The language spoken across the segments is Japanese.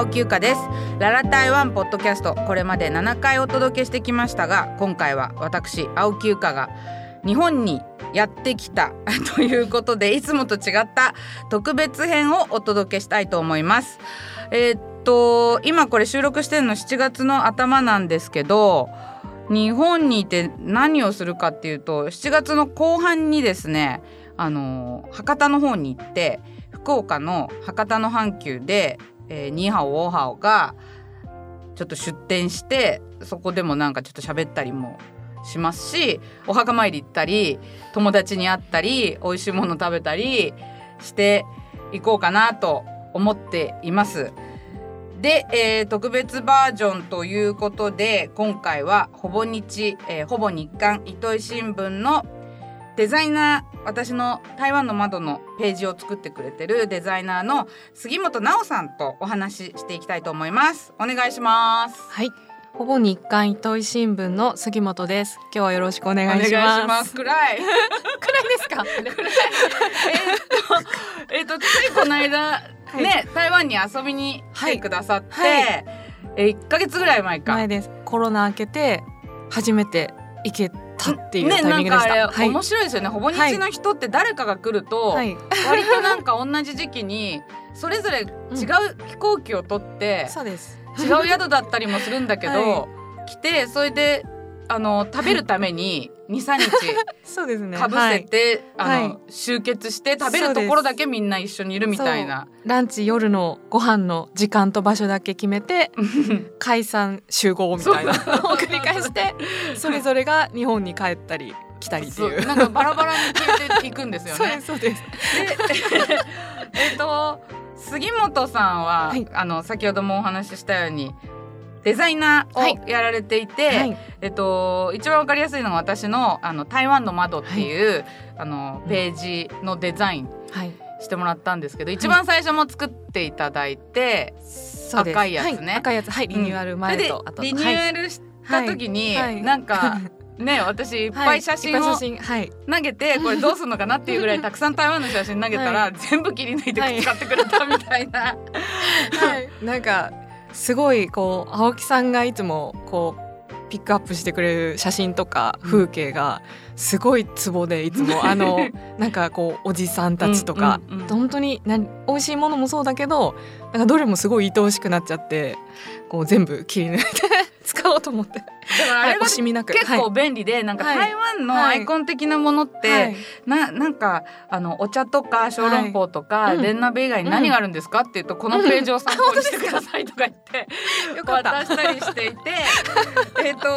青木ゆかです。ララ台湾ポッドキャスト。これまで7回お届けしてきましたが今回は私青木ゆかが日本にやってきた ということでいつもと違った特別編をお届けしたいと思います。えーっと今これ収録してるの7月の頭なんですけど日本にいて何をするかっていうと7月の後半にですねあの博多の方に行って福岡の博多の阪急で、えー、ニーハオオーハオがちょっと出店してそこでもなんかちょっと喋ったりもしますしお墓参り行ったり友達に会ったり美味しいもの食べたりしていこうかなと思っています。で、えー特別バージョンということで今回はほぼ日、えーほぼ日刊糸井新聞のデザイナー私の台湾の窓のページを作ってくれてるデザイナーの杉本直さんとお話ししていきたいと思いますお願いしますはい。ほぼ日刊糸井新聞の杉本です。今日はよろしくお願いします。暗い くらいですか？えっとついこの間、いね台湾に遊びに来てくださって、はいはいえ1ヶ月ぐらい前か前です。コロナ明けて初めて行けたっていうねタイミングでした。なんかあれ、はい面白いですよねほぼ日の人って誰かが来ると、はい。割となんか同じ時期にそれぞれ違う飛行機を取って、そうです。違う宿だったりもするんだけど、は来てそれであの食べるために 23日そうですね。かぶせて、あの、はい集結して食べるところだけみんな一緒にいるみたいな。ランチ夜のご飯の時間と場所だけ決めて 解散集合みたいなのを繰り返してそれぞれが日本に帰ったり来たりっていう。なんかバラバラに消えていくんですよね す。そうです。でえっと杉本さんは、はいあの先ほどもお話ししたようにデザイナーをやられていて、はい。えっと、一番わかりやすいのが私のあの台湾の窓っていう、あのページのデザインはい。してもらったんですけど、一番最初も作っていただいて、そうです。赤いやつね。はい、赤いやつ。はい。リニューアル前と、それあとでリニューアルした時に、はい。はい。なんかね私いっぱい写真を投げて、これどうするのかなっていうぐらいたくさん台湾の写真投げたら、は全部切り抜いてはい使ってくれたみたいな。はい、なんかすごいこう青木さんがいつもこうピックアップしてくれる写真とか風景がすごいツボでいつもあの なんかこうおじさんたちとか、うんうんうん。本当にな美味しいものもそうだけどなんかどれもすごい愛おしくなっちゃってこう全部切り抜いて使おうと思って、あはい、れ結構はい。便利で、なんかはい。台湾のアイコン的なものって、はい。ななんかあのお茶とか小籠包とか、はいうん。レンナベ以外に何があるんですか？って言うと、このページを参考にしてくださいとか言って、よかった 渡したりしていてえっとで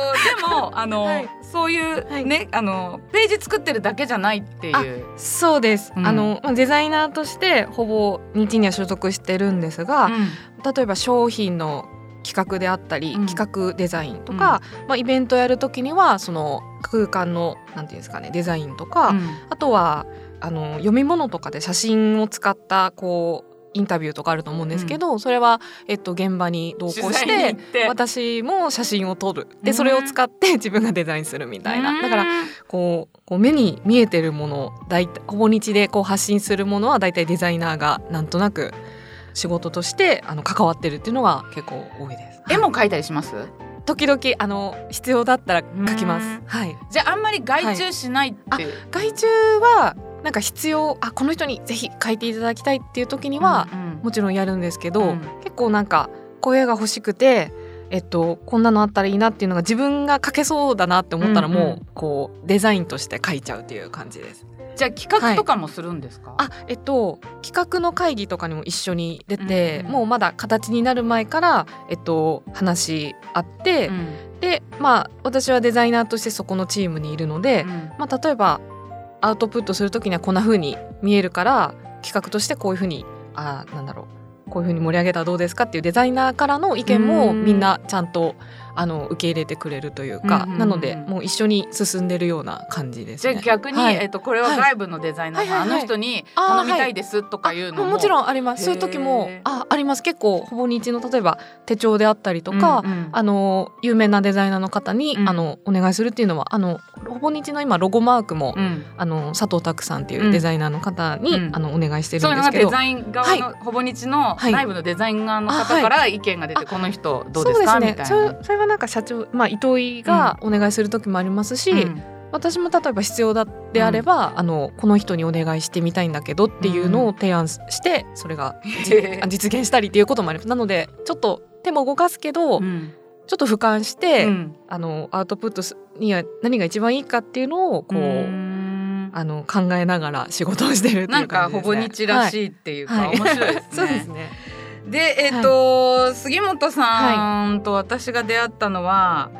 もあの、はい。そういうはい。ね、あのページ作ってるだけじゃないっていう。そうです、うん。あのまあデザイナーとしてほぼ日には所属してるんですが、うん。例えば商品の企画であったり、うん。企画デザインとか、まあ、イベントやるときにはその空間のなんていうんですかねデザインとか、うん。あとはあの読み物とかで写真を使ったこうインタビューとかあると思うんですけど、それは、えっと、現場に同行して私も写真を撮る。うんでそれを使って自分がデザインするみたいな、うん。だからこうこう目に見えてるものほぼ日でこう発信するものは大体デザイナーがなんとなく仕事としてあの関わってるっていうのは結構多いです。絵も描いたりします？時々あの必要だったら書きまうん。すはい。じゃああんまり外注しないっていう、外注はなんか必要あこの人にぜひ書いていただきたいっていう時には、うんもちろんやるんですけど、うん結構なんか声が欲しくて。えっと、こんなのあったらいいなっていうのが自分が書けそうだなって思ったらもう、うんうんこうデザインとして書いちゃうっていう感じです。じゃあ企画とかもするんですか、あえっと企画の会議とかにも一緒に出て、うんうん。もうまだ形になる前から、えっと、話し合って、うん。でまあ私はデザイナーとしてそこのチームにいるので、うん。まあ、例えばアウトプットする時にはこんな風に見えるから企画としてこういう風にあなんだろうこういう風に盛り上げたらどうですかっていうデザイナーからの意見うん。もみんなちゃんとあの受け入れてくれるというか、なのでもう一緒に進んでるような感じですじゃあね。逆に、はい。えっとこれは外部のデザイナーさん、はいはいはい。あの人に頼みたいですとかいうのも、あもちろんあります。そういう時もああります。結構ほぼ日の例えば手帳であったりとか、うんうん。あの有名なデザイナーの方に、うん。あのお願いするっていうのはあのほぼ日の今ロゴマークも、うん。あの佐藤拓さんっていうデザイナーの方に、うん。あのお願いしてるんですけど。デザイン側の、ほぼ日のはい。内部のデザイン側の方から意見が出て、あこの人どうですか？そうみたいな。なんか社長、まあ、糸井がお願いする時もありますし、うん。私も例えば必要だであれば、あのこの人にお願いしてみたいんだけどっていうのを提案してそれが 実現したりっていうこともあります。なのでちょっと手も動かすけど、うん。ちょっと俯瞰して、うん。あのアウトプットすには何が一番いいかっていうのをこう、ん。あの考えながら仕事をしてるっていうなんかほ感じですね。ぼ日らいしいっていうか、はい。面白いですね。そうですね。でえっ、と、杉本さんと私が出会ったのは、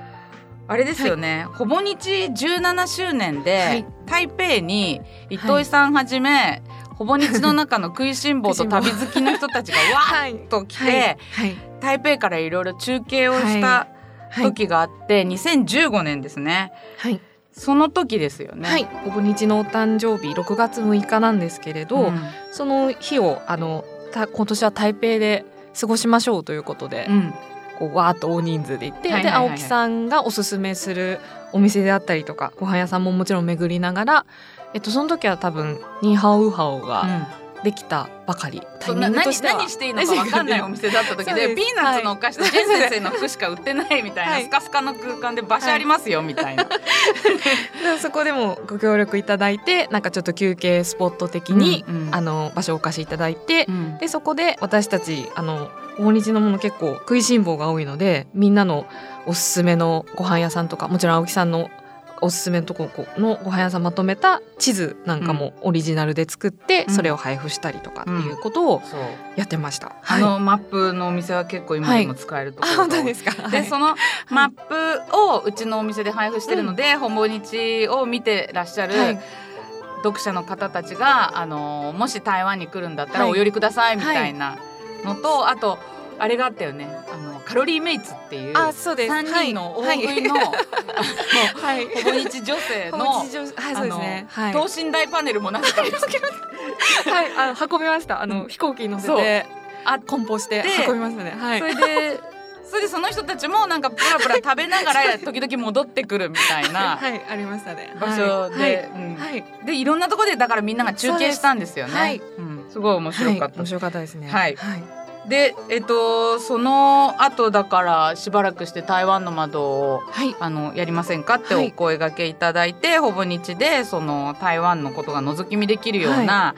あれですよね、ほぼ日17周年で、はい。台北に糸井さんはじめ、ほぼ日の中の食いしん坊と旅好きの人たちがわはいーっと来て、はい。はい。台北からいろいろ中継をしたはい。時があって、2015年ですね。はい。その時ですよね。はい、ほぼ日のお誕生日6月6日なんですけれど、うん。その日をあのた今年は台北で過ごしましょうということで、うん。こうわーっと大人数で行って、はいはいはいはい。で青木さんがおすすめするお店であったりとかご飯屋さんももちろん巡りながら、えっと、その時は多分ニーハオウハオができきたばかり、何ングとしては。何していいのか 分かんないお店だった時でピーナッツのお菓子とジェン先生の服しか売ってないみたいな、はい。スカスカの空間で場所ありますよみたいな。でそこでもご協力いただいてなんかちょっと休憩スポット的に、うんうん。あの場所をお貸しいただいて、うん。でそこで私たちあの大日のもの結構食いしん坊が多いのでみんなのおすすめのご飯屋さんとかもちろん青木さんのおすすめのとこのご飯屋さんまとめた地図なんかもオリジナルで作って、うん。それを配布したりとかっていうことをやってました。あのマップのお店は結構今でも使えるとこあろ。が多い本当ですか？はい。でそのマップをうちのお店で配布してるので、ほぼ日を見てらっしゃるはい。読者の方たちが、あのもし台湾に来るんだったらはい。お寄りくださいみたいなのと、あとあれがあったよねあのカロリーメイツっていうあそうです。3人の大食いの、はい。ほぼ日女性のはいそうですね。はい。等身大パネルもなんかはいあの運びました。あの飛行機に乗せてあ梱包してで運びましたね。はいそ。れでそれでその人たちもなんかプラプラ食べながら時々戻ってくるみたいな はいありましたね。場所で、はいうんはい。でいろんなところでだからみんなが中継したんですよね。はいうん、すごい面白かった。はい面白かったですね。はいはい。でえっとその後だからしばらくして台湾の窓をはい。あのやりませんかってはい。お声掛けいただいて、ほぼ日でその台湾のことが覗き見できるような、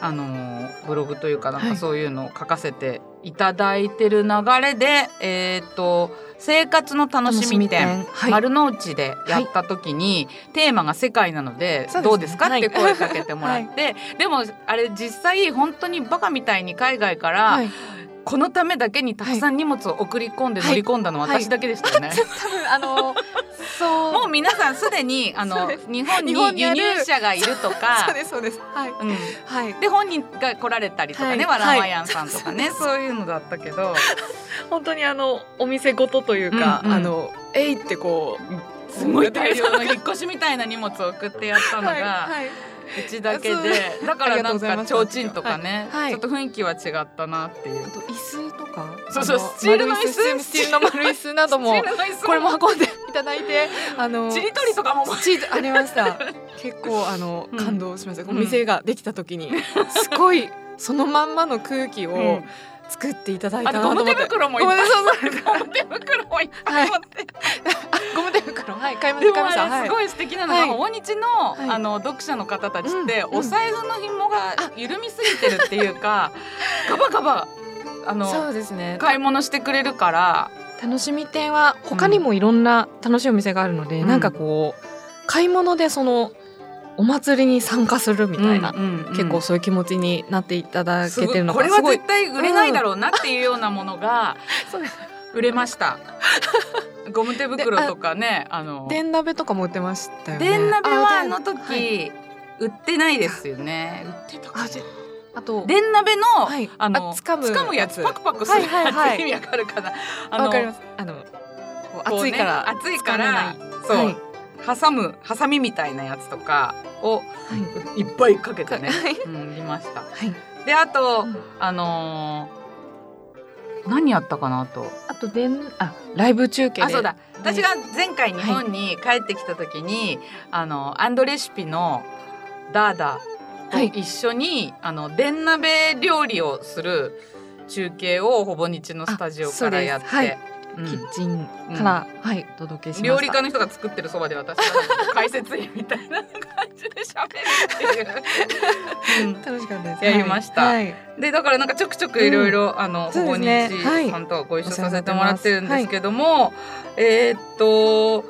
あのブログというかなんはい。かそういうのを書かせていただいてる流れで、えっと生活の楽しみ展はい。丸の内でやった時に、テーマが世界なのでどうですか？っはい。て声かけてもらって、でもあれ実際本当にバカみたいに海外から、はい。このためだけにたくさん荷物を送り込んではい。乗り込んだのははい。私だけでしたよね。多分あのそう。もう皆さんすでにあの日本に輸入者がいるとか そうですそうです。はい。うん、はい。で本人が来られたりとかね、はい。ワランワヤンさんとかね、そういうのだったけど本当にあのお店ごとというか、うんうん。あのえいってこうすごい大量の 引っ越しみたいな荷物を送ってやったのが、はいはい。うちだけでだからなんか提灯とかね、はい。はいちょっと雰囲気は違ったなっていう。あ。と椅子とか？そうそうスチールの椅子。丸スチールの丸椅子などもこれも運んでいただいてあのちりとりとかもチーズありました。結構あのうん。感動しました、うん。お店ができた時にすごいそのまんまの空気をうん作っていただいたなと思って、手袋もいっぱい。ゴム手袋もいっぱい。持って、ゴム手袋。はい買いましたす。ごい素敵なのが、はい。訪日の、はい。あの読者の方たちって、うんお財布の紐が緩みすぎてるっていうか ガバガバあのそうですね。買い物してくれるから。楽しみ店は他にもいろんな楽しいお店があるので、うん。なんかこう買い物でそのお祭りに参加するみたいな、結構そういう気持ちになっていただけてるのこれは絶対売れないだろうなっていうようなものが 売れました。ゴム手袋とかねあの。電鍋とかも売ってましたよね。電鍋はあのはい。時、売ってないですよね。売ってたかあと電鍋の、はい。あのあ掴むやつ。やつ。パクパクするやつ、はいはい。はい意味わかるかな。わかります。あの暑いから暑いからそう、はい挟むハサミみたいなやつとかをはい。いっぱいかけてね、はい。うん、見ました。はい。であと、うん。あのー何やったかなあと。あとでんあライブ中継で。あそうだ。私が前回日本に帰ってきた時に、あのアンドレシピのダーダとはい。一緒に、あの電鍋料理をする中継をほぼ日のスタジオからやって、キッチンから、はいお届けしました。料理家の人が作ってるそばで私が解説員みたいな感じで喋るっていう、うん。楽しかったです。やりました。はい。でだからなんかちょくちょくいろいろあのほぼ日さんとはご一緒させてもらってるんですけども、えーっと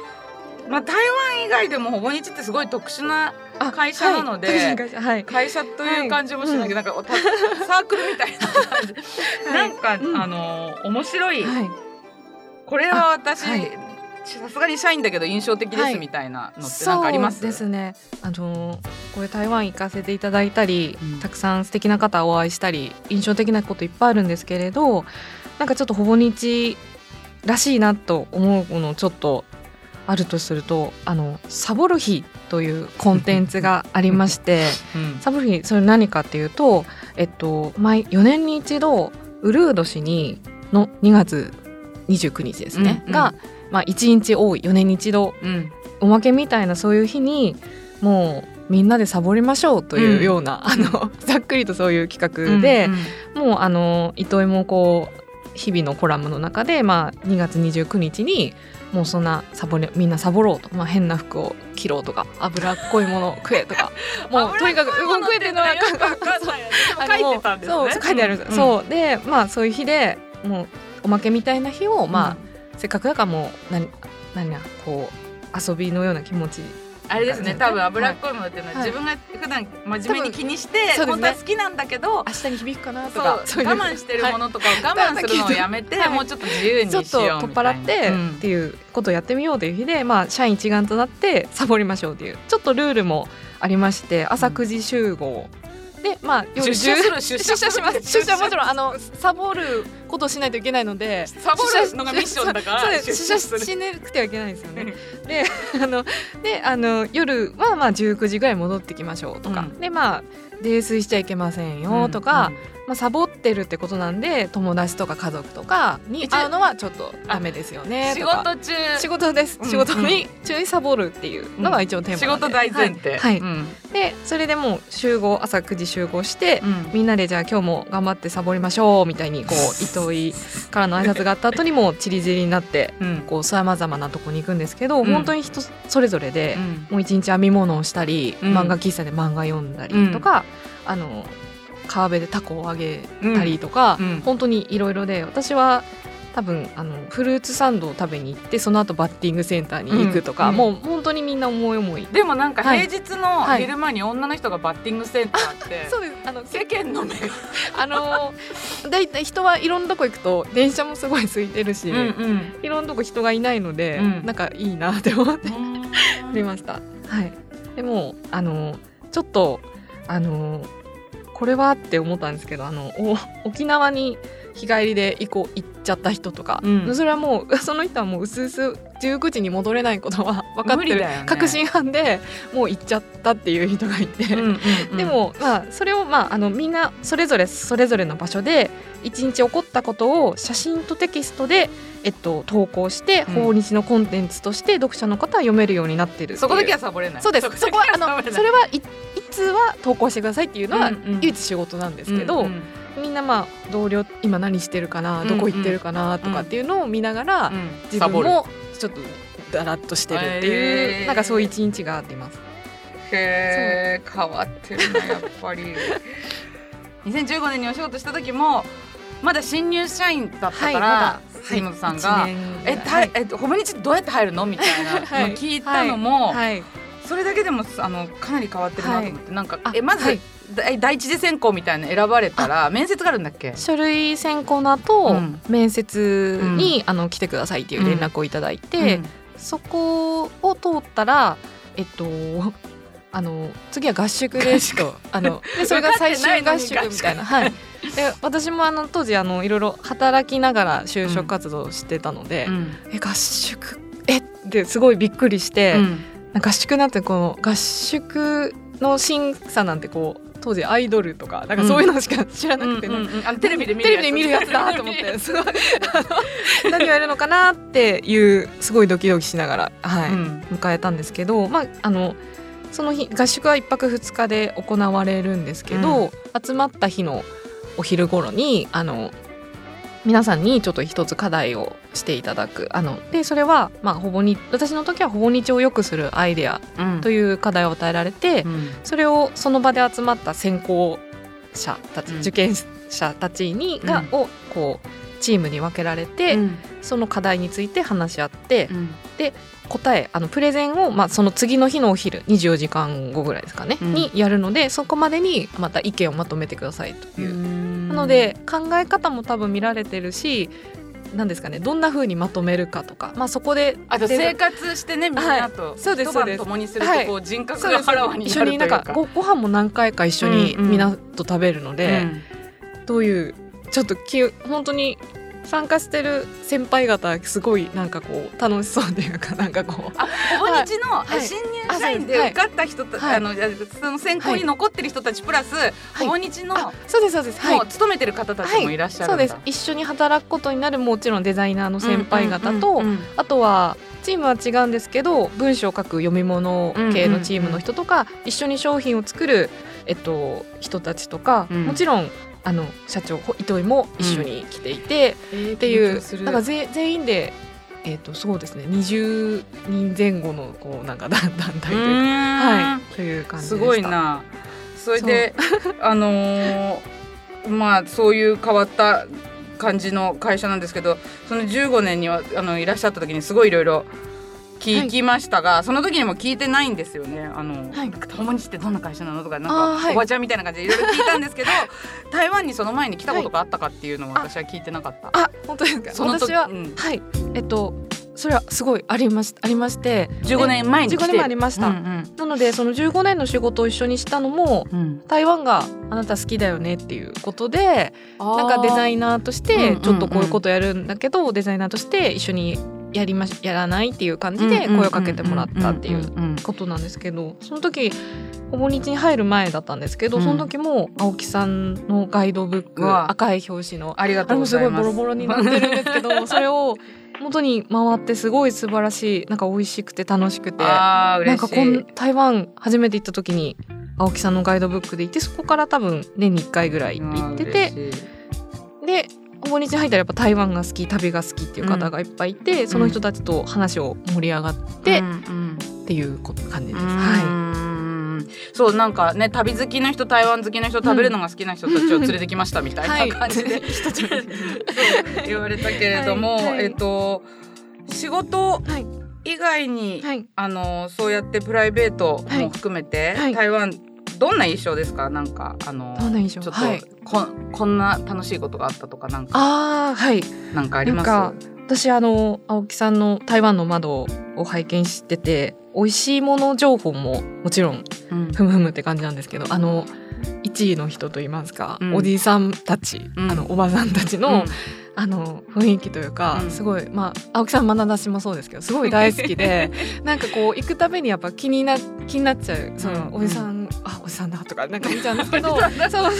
まあ台湾以外でもほぼ日ってすごい特殊なあ会社なのではい。会社。はい。会社という感じもしないけど、なんかおたサークルみたいな感じ、なんか、うん。あの面白い、はいこれは私さすがに社員だけど印象的です、はい。みたいなのってなんかあります？そうですね。あのこれ台湾行かせていただいたり、うん。たくさん素敵な方お会いしたり印象的なこといっぱいあるんですけれどなんかちょっとほぼ日らしいなと思うものちょっとあるとするとあのサボる日というコンテンツがありまして うん。サボる日それ何かっていうとえっと毎4年に一度ウルード氏にの2月29日ですね、うんうん。が、まあ、1日多い4年に一度。うん。おまけみたいなそういう日にもうみんなでサボりましょうというような、あの ざっくりとそういう企画でうん、もうあの糸井もこう日々のコラムの中で、まあ、2月29日にもうそんなサボりみんなサボろうと、まあ、変な服を着ろとか脂っこいものを食えとか。もうとにかく動くえてのはよくわかんないよね。書いてたんですね。そう書いてある。ん。です、そう。でまあそういう日でもうおまけみたいな日を、まあせっかくだからもう何何やこう遊びのような気持ち。あれですね多分脂っこいものっていうのは、はい。自分が普段真面目に気にして、本当は好きなんだけど明日に響くかなとか。我慢してるものとかを我慢するのをやめて、はい。もうちょっと自由にしようちょっと取っ払ってうん。っていうことをやってみようという日で、まあ、社員一丸となってサボりましょうというちょっとルールもありまして朝9時集合、でまあ夜出社す10る 出出社します。出社。もちろんあの出サボることをしないといけないので。サボるのがミッションだから出社しなくてはいけないんですよね。であのであの夜はまあ19時ぐらい戻ってきましょうとか、うん。でまあ泥酔しちゃいけませんよとか、まあ、サボってるってことなんで友達とか家族とかに会うのはちょっとダメですよね仕事中。仕事です、うん仕事に中にサボるっていうのが一応テー仕マなんで、事大前提、はい。でそれでもう集合朝9時集合して、うん。みんなでじゃあ今日も頑張ってサボりましょうみたいにこう糸井からの挨拶があった後にもチリチリになってうん。こうさまざまなとこに行くんですけど、うん。本当に人それぞれで、うん。もう一日編み物をしたり、うん。漫画喫茶で漫画読んだりとか、あの川辺でタコをあげたりとか、うんうん。本当にいろいろで私は多分あのフルーツサンドを食べに行ってその後バッティングセンターに行くとか、うんもう本当にみんな思い思い。でもなんかはい。平日のはい。昼間に女の人がバッティングセンターって、そうです。あの世間の目が、あのだいたい人はいろんなとこ行くと電車もすごい空いてるし、んいろんなとこ人がいないので、うん。なんかいいなって思ってあり ました。はい。でもあのちょっとあのこれはって思ったんですけど、あのお沖縄に日帰りで行こう行っちゃった人とか、うん。それはもう その人はもう薄々19時に戻れないことは分かってる、ね。確信犯でもう行っちゃったっていう人がいて。うんうんうん。でも、まあ、それを、まあ、あのみんなそれぞれそれぞれの場所で一日起こったことを写真とテキストで、えっと、投稿して、うん。訪日のコンテンツとして読者の方は読めるようになってるう。そこだけはサボれない。そうです。そこはあのそれははいいつは投稿してくださいっていうのは唯一仕事なんですけど、うんうん。みんなまあ同僚今何してるかなどこ行ってるかなとかっていうのを見ながら、うん。自分もちょっとだらっとしてるっていう、へー。なんかそういう一日があっています。へえ変わってるなやっぱり。2015年にお仕事した時もまだ新入社員だったから、はい杉本さん一が年「えたえほぼ日どうやって入るの?」みたいなのはい。聞いたのも、はいそれだけでもあのかなり変わってるなと思って、なんかあえまず、はい。だ第一次選考みたいなの選ばれたら面接があるんだっけ？書類選考の後、うん。面接に、あの来てくださいっていう連絡をいただいて、うん。そこを通ったらえっとあの次は合宿ですと。あのでそれが最終合宿みたいな、はい、で私もあの当時あのいろいろ働きながら就職活動をしてたので、うん。え合宿？え？ってすごいびっくりして、うん合宿なんてこの合宿の審査なんてこう当時アイドルとかなんかそういうのしか知らなくて、うんうんうん。テレビで見るやつだと思って。すごい何をやるのかなっていうすごいドキドキしながら、はい。うん。迎えたんですけど、まあ、あのその日合宿は1泊2日で行われるんですけど、集まった日のお昼頃にあの皆さんにちょっと一つ課題をしていただく。あのでそれは、まあ、ほぼに私の時はほぼ日を良くするアイデアうん。という課題を与えられて、うん。それをその場で集まった選考者たち、うん。受験者たちにが、うん。をこうチームに分けられて、うん。その課題について話し合って、うん。答えあのプレゼンを、まあ、その次の日のお昼24時間後ぐらいですかね、うん。にやるのでそこまでにまた意見をまとめてくださいという。ななので考え方も多分見られてるし何ですかねどんな風にまとめるかとか、まあ、そこであとで生活してねみんなとそうですそうです。共にするはい。とこう人格があらわに一なるというか。緒になんかごご飯も何回か一緒にうんうん。みんなと食べるので、うん。どういうちょっとき本当に参加してる先輩方すごいなんかこう楽しそうっていうかなんかこう。あほぼ日のはい新入社員で受かった人たはいあのその選考に残ってる人たちプラスほぼ日のあそうですそうです。はい。もう勤めてる方たちもい。らっしゃるそうです。一緒に働くことになるもちろんデザイナーの先輩方と、あとはチームは違うんですけど文章を書く読み物系のチームの人とか、一緒に商品を作る、えっと、人たちとか、うん。もちろんあの社長ほ糸井も一緒に来ていて、っていうだからぜ全員で、えっとそうですね20人前後のこうなんか団 団体というか、ははい、という感じすでした。ごいな。それであのーまあそういう変わった感じの会社なんですけどその15年にはあのいらっしゃった時にすごいいろいろ聞きましたが、その時にも聞いてないんですよね。あの、はい。友日ってどんな会社なのとかなんか、おばちゃんみたいな感じでいろいろ聞いたんですけど 台湾にその前に来たことがあったかっていうのを私は聞いてなかった。あ本当ですか？その時私は、うん。はい。えっとそれはすごいありましありまして。15年前に来て。15年前ありました、うんなのでその15年の仕事を一緒にしたのもうん。うん台湾があなた好きだよねっていうことでなんかデザイナーとしうんてうんうん。ちょっとこういうことやるんだけど、デザイナーとして一緒にやりましやらないっていう感じで声をかけてもらったっていううんことなんですけどその時ほぼ日に入る前だったんですけど、うん。その時も青木さんのガイドブック赤い表紙のありがとうございます。ごいボロボロになってるんですけど それを元に回ってすごい素晴らしいなんか美味しくて楽しくてなんかこん台湾初めて行った時に青木さんのガイドブックで行ってそこから多分年に1回ぐらい行っててでほぼ日に入ったらやっぱ台湾が好き旅が好きっていう方がいっぱいいて、その人たちと話を盛り上がってうんうんっていう感じです。うはん。そうなんかね旅好きの人台湾好きの人食べるのが好きな人たちを連れてきましたみたいな感じで、言われたけれども、はい。はい。えっと仕事以外に、はい。あのそうやってプライベートも含めて、はい。台湾どんな印象ですか？なんかあのどんな印象？ちょっと、はい。ここんな楽しいことがあったとかなんか。ああはい。なんかあります？なんか私あの青木さんの台湾の窓を拝見してて美味しいもの情報ももちろんうん。ふむふむって感じなんですけどあの一位の人といいますか、うん。おじいさんたち、うん。あのおばさんたちの、あの雰囲気というか、うん。すごいまあ青木さんまなだしもそうですけどすごい大好きで なんかこう行くたびにやっぱ気にな気になっちゃうその、うん。おじさんあおじさんだとかなんか見ちゃうんですけど そうそう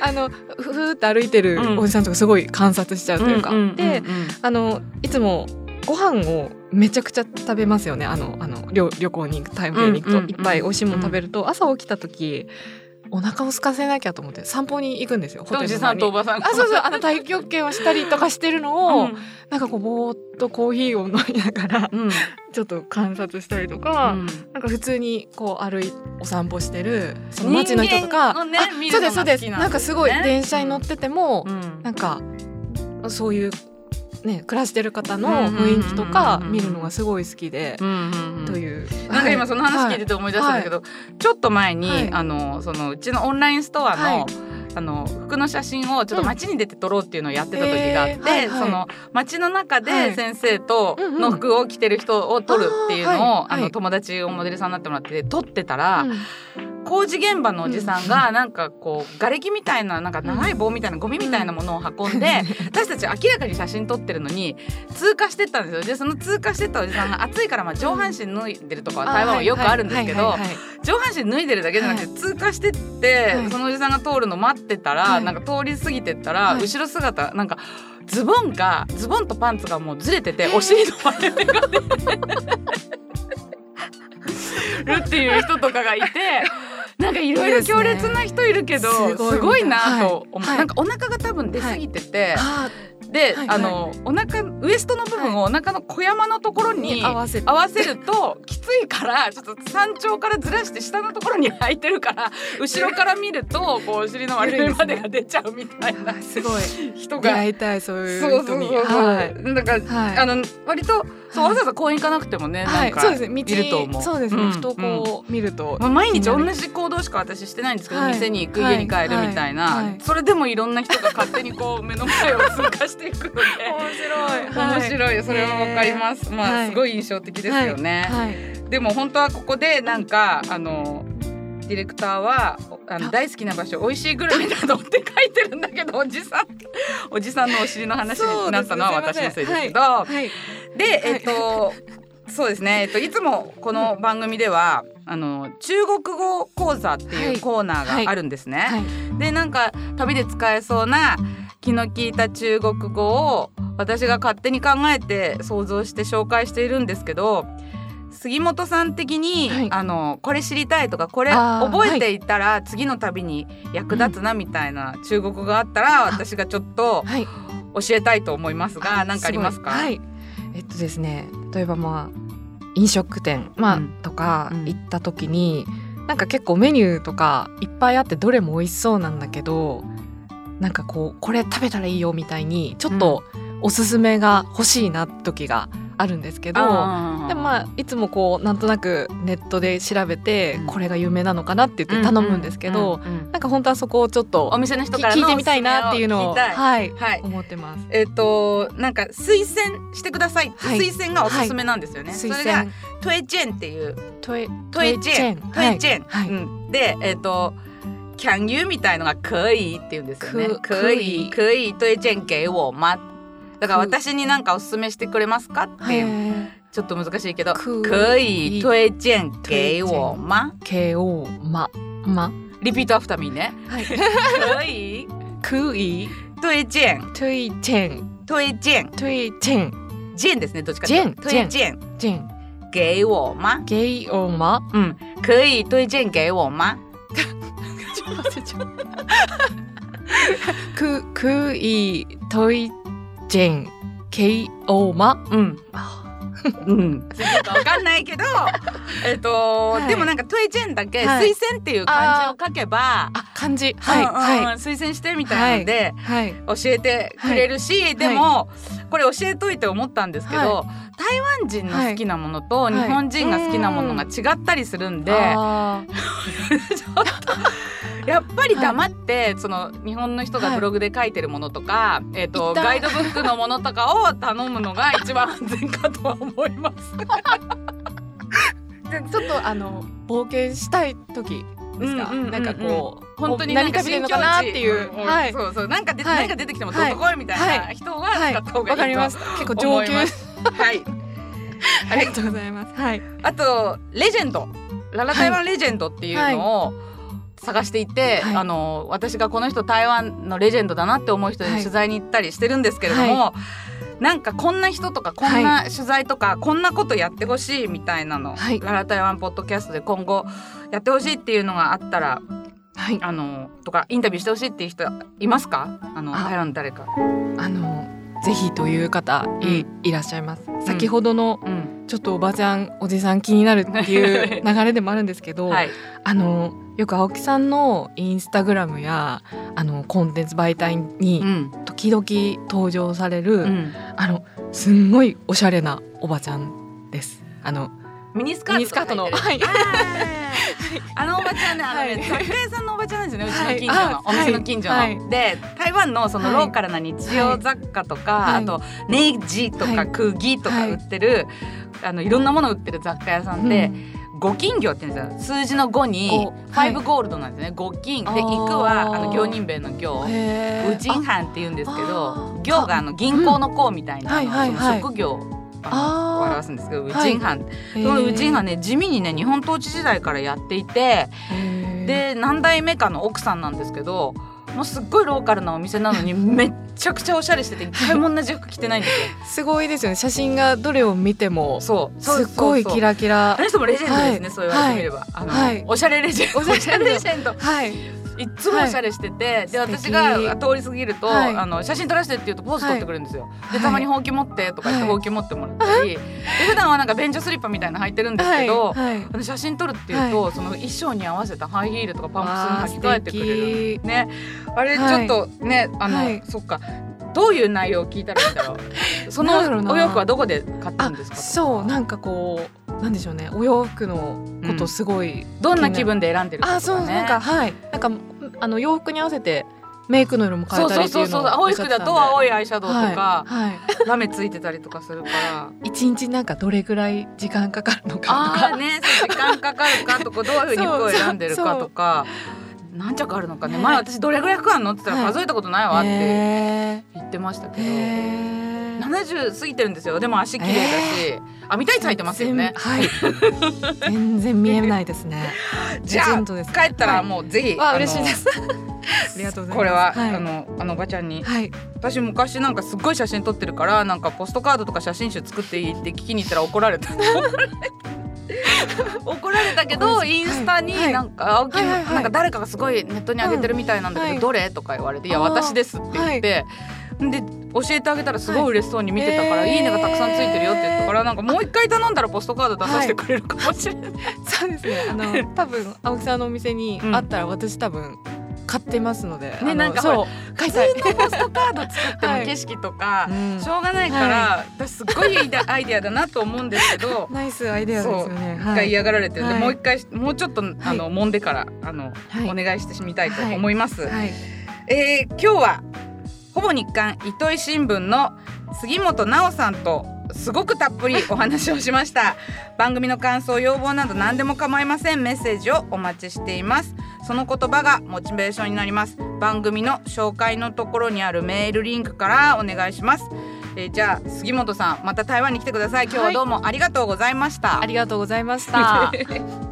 あのふふーって歩いてるうん。おじさんとかすごい観察しちゃうというか、んんんんであのいつもご飯をめちゃくちゃ食べますよね。あのあの旅旅行に行くタイムに行くと、うんうんうん。いっぱい美味しいもの食べると、朝起きた時お腹を空かせなきゃと思って散歩に行くんですよホテさんとおばさんが。あそうそうあの太極拳をしたりとかしてるのを、うん。なんかこうぼーっとコーヒーを飲みながらうん。ちょっと観察したりとか、うん。なんか普通にこう歩いお散歩してるその街の人とか、ねそうですそうです。なんかすごい電車に乗ってても、うん。なんかそういうね暮らしてる方の雰囲気とか見るのがすごい好きで、という。なんか今その話聞いてて、て思い出したんだけど、ちょっと前に、はい。あのそのうちのオンラインストアの、はい。あの服の写真をちょっと街に出て撮ろうっていうのをやってた時があって、その街の中はでい。先生との服を着てる人を撮るっていうのを、あの友達をモデルさんになってもらって撮ってたら、うん工事現場のおじさんがなんかこう瓦礫みたいななんか長い棒みたいなゴミみたいなものを運ん。で私たち明らかに写真撮ってるのに通過してったんですよ。でその通過してったおじさんが暑いからまあ上半身脱いでるとかは台湾はよくあるんですけど上半身脱いでるだけじゃなくて通過してってはい。そのおじさんが通るの待ってたらはい。なんか通り過ぎてったらはい。後ろ姿なんかズボンがズボンとパンツがもうずれててお尻の割れ目が出 るっていう人とかがいてなんかいろいろ強烈な人いるけどすごいなと思う、はい。なんかお腹が多分出過ぎてて、あで、はい。あのお腹ウエストの部分をお腹の小山のところーにに合わせて。合わせるときついからちょっと山頂からずらして下のところに履いてるから 後ろから見るとこうお尻の割れ目までが出ちゃうみたいなすごい。人が。出会いたいそういそううそう人にそうそう、はい。だから、はい。あの割とそうはいわざわざ公園行かなくてもね、はい、なんかそうですね。道いると思う。そうですね、んふとこう見ると、まあ、毎日同じ行動しか私してないんですけど、はい。店に行く、はい家に帰るみたいな、それでもいろんな人が勝手にこう目の前を通過していくので。面白い。面白い。よそれはわかります、まあ、はい。すごい印象的ですよね、はい、でも本当はここでなんかあのディレクターはあのあ大好きな場所美味しいグルメなどって書いてるんだけどおじさんおじさんのお尻の話になったのは私のせいですけど、はい。でえっと、そうですね、えっと、いつもこの番組ではあの中国語講座ってはいいうコーナーがあるんですね。はい。でなんか旅で使えそうな気の利いた中国語を私が勝手に考えて想像して紹介しているんですけど杉本さん的に、はい。あのこれ知りたいとかこれ覚えていたら次の旅に役立つなみたいな中国語があったら、私がちょっとはい。教えたいと思いますが何かありますか？はい。えっとですね例えばまあ飲食店まあ、うん。とかうん。行った時に、なんか結構メニューとかいっぱいあってどれも美味しそうなんだけどなんかこうこれ食べたらいいよみたいにちょっとおすすめが欲しいな時があるんですけど、でもまあいつもこうなんとなくネットで調べて、うん。これが有名なのかなって言って頼むんですけど、うんうん。うんなんか本当はそこをちょっとお店の人きか聞いてみたいなっていうのをはいはい。思ってます。えっ、となんか推薦してください、はい。推薦がおすすめなんですよね、推それが薦。トエチェンっていう。トエトエチェン。トエチェン、はい。うん、でえっ、と can you みたいのが可以って言うんですよね。く可以可以トエチェン给我吗だから私に何かおすすめしてくれますかっていうへちょっと難しいけどく可以推荐给我吗ー KO まま。リピートアフターミーね。はい。可以クイ推薦トイチェン。推薦トイチェン。ジェンですねどっちかジェン。推薦 チェン。给我吗ゲイオマ。嗯，可以推荐给我吗？ククイトイチェン KO マ？うん。うん。ちょっとわかんないけど、えっと、はい。でもなんかトイチェンだけはい。推薦っていう漢字を書けば、あ漢字。はい。うんうんうんはい。推薦してみたいので、はい。教えてくれるし、でも、これ教えといて思ったんですけど、は台湾人の好きなものとはい。日本人が好きなものが違ったりするんで、あやっぱり黙って、その日本の人がブログで書いてるものとか、えっ、と一旦。ガイドブックのものとかを頼むのが一番安全かとは思います。ーちょっとあの冒険したい時ですか、なんかこう本当に何食べるのかなっていう、はい。そうそう。なんかで、はい。何か出てきてもどうぞ来い。みたいな人ははい。使った方がいいと、わかります。結構上級はい。ありがとうございます。はい。あとレジェンド。ララ台湾レジェンドっていうのを探していて、はい。あの私がこの人台湾のレジェンドだなって思う人にはい。取材に行ったりしてるんですけれども、なんかこんな人とかこんな取材とか、こんなことやってほしいみたいなの、はい。ララ台湾ポッドキャストで今後やってほしいっていうのがあったらはい。あのとかインタビューしてほしいっていう人いますか？あのあ。台湾の誰か。あのぜひという方い,、ういらっしゃいます。先ほどのうんちょっとおばちゃんおじさん気になるっていう流れでもあるんですけど、はい、あのよく青木さんのインスタグラムやあのコンテンツ媒体うにん。時々登場される、うん、あのすんごいおしゃれなおばちゃんです。あのミニスカートとかミニスカートの。はい。あのおばちゃんね、あのね、はい。雑貨屋さんのおばちゃんなんですよね、うちの近所の、お店の近所の。はい。で、台湾のそのはい。ローカルな日用雑貨とか、はい。あとネジとかはい。釘とか売ってる、あのいろんなもの売ってる雑貨屋さんで、五金魚って言うんですよ数字の5に五ファイブゴールドなんですね。五金。で行くはあの行人兵の行。ウジンハンって言うんですけあどー。行があの銀行の行みたいな、その職業。をあの表すんですけどウジンハン、へーそのウジンハンね地味にね日本統治時代からやっていてで何代目かの奥さんなんですけどもうすっごいローカルなお店なのに めっちゃくちゃおしゃれしてて一回も同じ服着てないんですよ。すごいですよね。写真がどれを見てもそう。す。っごいキラキラ。あの人もレジェンドですね、はい。そう言われてみれば、あの、はい。おしゃれレジェンド。おしゃれレジェンド。おしゃれレジェンド。はいいっつもおしゃれしてて、で私素敵。が通り過ぎると、はい。あの写真撮らせてって言うとポーズ撮ってくれるんですよ、はい。でたまにほうき持ってとか言ってはい。ほうき持ってもらったり、で普段はなんか便所スリッパみたいなの履いてるんですけど、写真撮るっていうと、その衣装に合わせたハイヒールとかパンプスに履き替えてくれるね。あれちはい。ょっとね、あの、はい。そっか。どういう内容を聞いたらいいんだろう。そのお洋服はどこで買ったあんですかそうなんかこうなんでしょうね。お洋服のことすごい、どんな気分で選んでるかとか、ね、あそうなんかはい。なんかあの洋服に合わせてメイクの色も変えたりそうそうそうっていうのを青い服だと青いアイシャドウとか、はい、はい。ラメついてたりとかするから。一日なんかどれぐらい時間かかるのかとあか。あね、時間かかるかとかどういうふうに服を選んでるかとか。何着あるのかね。ね前私どれぐらい服あるのって言ったらはい。数えたことないわってへ言ってましたけーど、へー。70過ぎてるんですよ。でも足綺麗だし、あ見たいつ履いてますよね。全はい。全然見えないですね。じゃあ帰ったらもうぜひ、わあの嬉しいです。ありがとうございます。これは、はい。あのあのおばちゃんに。はい。私昔なんかすっごい写真撮ってるからなんかポストカードとか写真集作っていいって聞きに行ったら怒られた。怒られたけどはい。インスタにはい。なんか青木はいはいはい。なんか誰かがすごいネットに上げてるみたいなんだけど、どれとか言われて「いや私です」って言って、で教えてあげたらすごい嬉しそうに見てたから「はい。いいね」がたくさんついてるよって言ったからなんかもう一回頼んだらポストカード出させてくれるかもしれない。そうですね。あの 多分青木さんのお店にうん。あったら私多分買ってますので、あのなんかそう普通のポストカード作ってもはい。景色とか、うん。しょうがないから、私すっごいいいアイデアだなと思うんですけど。ナイスアイデアですよね。一回嫌がられてるんで、はい。もう一回もうちょっとあの、揉んでからあの、はい。お願いしてみたいと思います。はい。えー今日はほぼ日刊糸井新聞の杉本直さんとすごくたっぷりお話をしました。番組の感想要望など何でも構いません。メッセージをお待ちしています。その言葉がモチベーションになります。番組の紹介のところにあるメールリンクからお願いします、えーじゃあ杉本さんまた台湾に来てください。今日はどうもありがとうございました、ありがとうございました